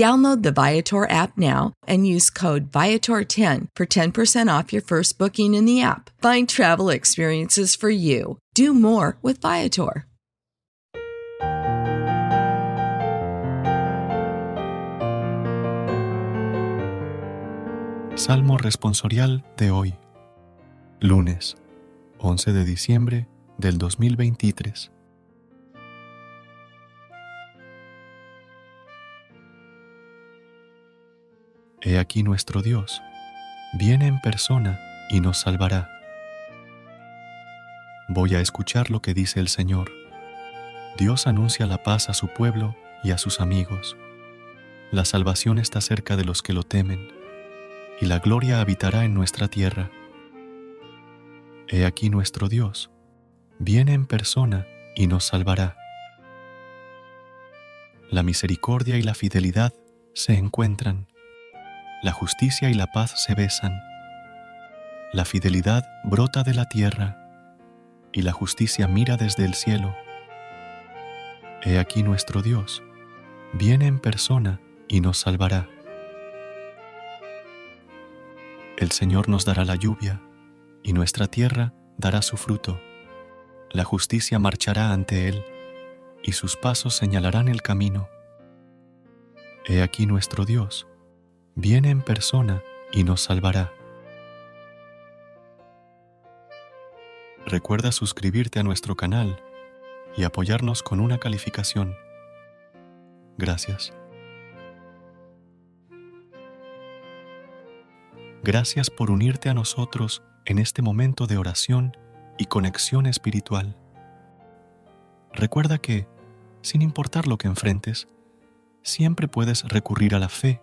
Download the Viator app now and use code Viator10 for 10% off your first booking in the app. Find travel experiences for you. Do more with Viator. Salmo responsorial de hoy, lunes 11 de diciembre del 2023. He aquí nuestro Dios, viene en persona y nos salvará. Voy a escuchar lo que dice el Señor. Dios anuncia la paz a su pueblo y a sus amigos. La salvación está cerca de los que lo temen, y la gloria habitará en nuestra tierra. He aquí nuestro Dios, viene en persona y nos salvará. La misericordia y la fidelidad se encuentran la justicia y la paz se besan. La fidelidad brota de la tierra y la justicia mira desde el cielo. He aquí nuestro Dios, viene en persona y nos salvará. El Señor nos dará la lluvia y nuestra tierra dará su fruto. La justicia marchará ante Él y sus pasos señalarán el camino. He aquí nuestro Dios, viene en persona y nos salvará. Recuerda suscribirte a nuestro canal y apoyarnos con una calificación. Gracias. Gracias por unirte a nosotros en este momento de oración y conexión espiritual. Recuerda que, sin importar lo que enfrentes, siempre puedes recurrir a la fe